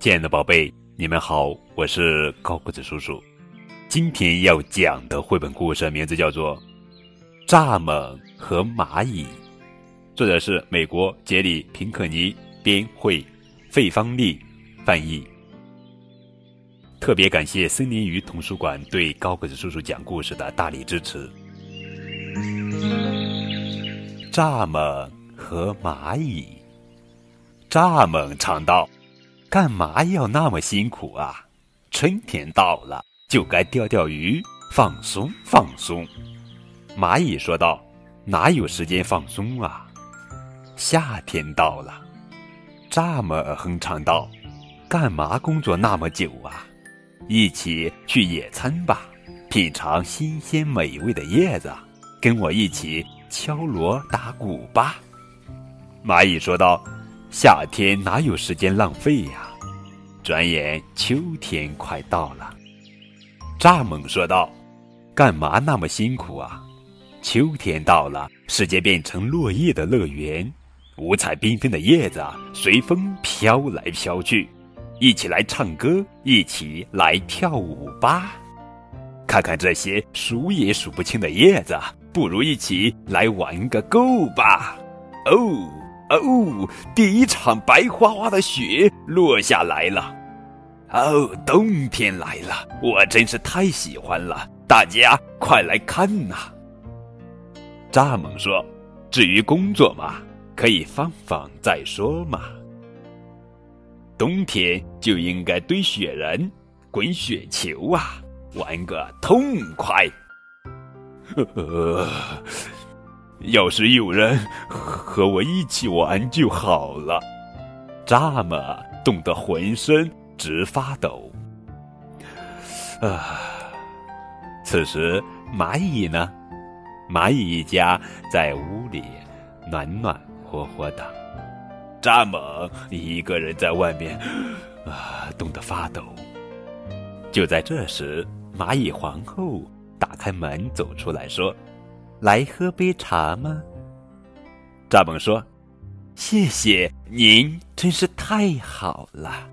亲爱的宝贝，你们好，我是高个子叔叔。今天要讲的绘本故事名字叫做《蚱蜢和蚂蚁》，作者是美国杰里·平克尼编绘，费方丽翻译。特别感谢森林鱼童书馆对高个子叔叔讲故事的大力支持。蚱蜢和蚂蚁，蚱蜢唱道。干嘛要那么辛苦啊？春天到了，就该钓钓鱼，放松放松。蚂蚁说道：“哪有时间放松啊？”夏天到了，蚱蜢哼唱道：“干嘛工作那么久啊？一起去野餐吧，品尝新鲜美味的叶子，跟我一起敲锣打鼓吧。”蚂蚁说道。夏天哪有时间浪费呀？转眼秋天快到了。蚱蜢说道：“干嘛那么辛苦啊？秋天到了，世界变成落叶的乐园，五彩缤纷的叶子随风飘来飘去，一起来唱歌，一起来跳舞吧！看看这些数也数不清的叶子，不如一起来玩个够吧！哦。”哦，第一场白花花的雪落下来了。哦，冬天来了，我真是太喜欢了。大家快来看呐！蚱蜢说：“至于工作嘛，可以放放再说嘛。冬天就应该堆雪人、滚雪球啊，玩个痛快。”呵呵。要是有人和我一起玩就好了。蚱蜢冻得浑身直发抖。啊，此时蚂蚁呢？蚂蚁一家在屋里暖暖和和的，蚱蜢一个人在外面啊，冻得发抖。就在这时，蚂蚁皇后打开门走出来说。来喝杯茶吗？蚱蜢说：“谢谢您，真是太好了。”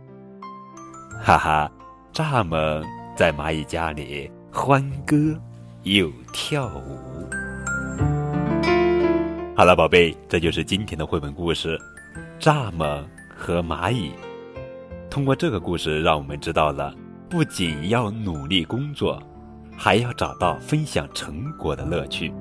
哈哈，蚱蜢在蚂蚁家里欢歌又跳舞。好了，宝贝，这就是今天的绘本故事《蚱蜢和蚂蚁》。通过这个故事，让我们知道了，不仅要努力工作，还要找到分享成果的乐趣。